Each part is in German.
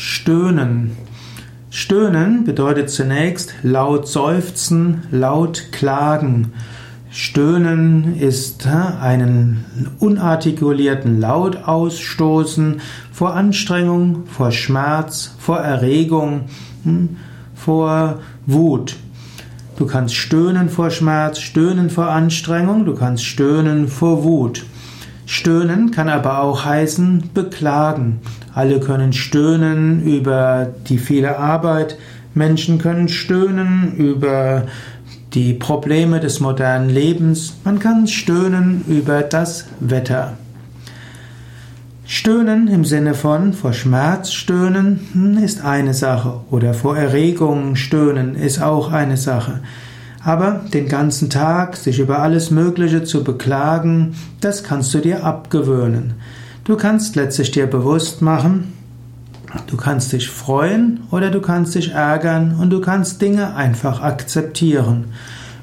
Stöhnen. Stöhnen bedeutet zunächst laut seufzen, laut klagen. Stöhnen ist einen unartikulierten Laut ausstoßen vor Anstrengung, vor Schmerz, vor Erregung, hm, vor Wut. Du kannst stöhnen vor Schmerz, stöhnen vor Anstrengung, du kannst stöhnen vor Wut. Stöhnen kann aber auch heißen beklagen. Alle können stöhnen über die viele Arbeit. Menschen können stöhnen über die Probleme des modernen Lebens. Man kann stöhnen über das Wetter. Stöhnen im Sinne von vor Schmerz stöhnen hm, ist eine Sache oder vor Erregung stöhnen ist auch eine Sache. Aber den ganzen Tag sich über alles Mögliche zu beklagen, das kannst du dir abgewöhnen. Du kannst letztlich dir bewusst machen, du kannst dich freuen oder du kannst dich ärgern und du kannst Dinge einfach akzeptieren.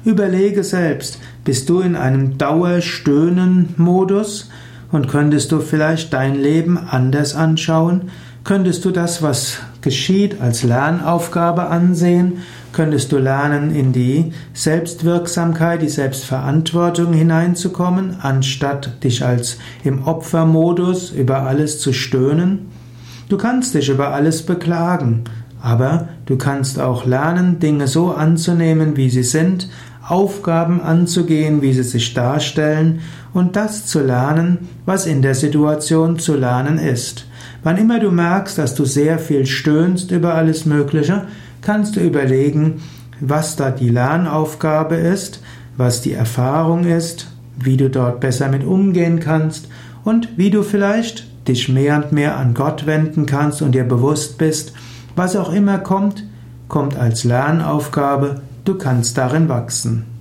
Überlege selbst, bist du in einem Dauerstöhnen-Modus und könntest du vielleicht dein Leben anders anschauen? Könntest du das, was geschieht, als Lernaufgabe ansehen? Könntest du lernen, in die Selbstwirksamkeit, die Selbstverantwortung hineinzukommen, anstatt dich als im Opfermodus über alles zu stöhnen? Du kannst dich über alles beklagen, aber du kannst auch lernen, Dinge so anzunehmen, wie sie sind, Aufgaben anzugehen, wie sie sich darstellen und das zu lernen, was in der Situation zu lernen ist. Wann immer du merkst, dass du sehr viel stöhnst über alles Mögliche, kannst du überlegen, was da die Lernaufgabe ist, was die Erfahrung ist, wie du dort besser mit umgehen kannst und wie du vielleicht dich mehr und mehr an Gott wenden kannst und dir bewusst bist, was auch immer kommt, kommt als Lernaufgabe, du kannst darin wachsen.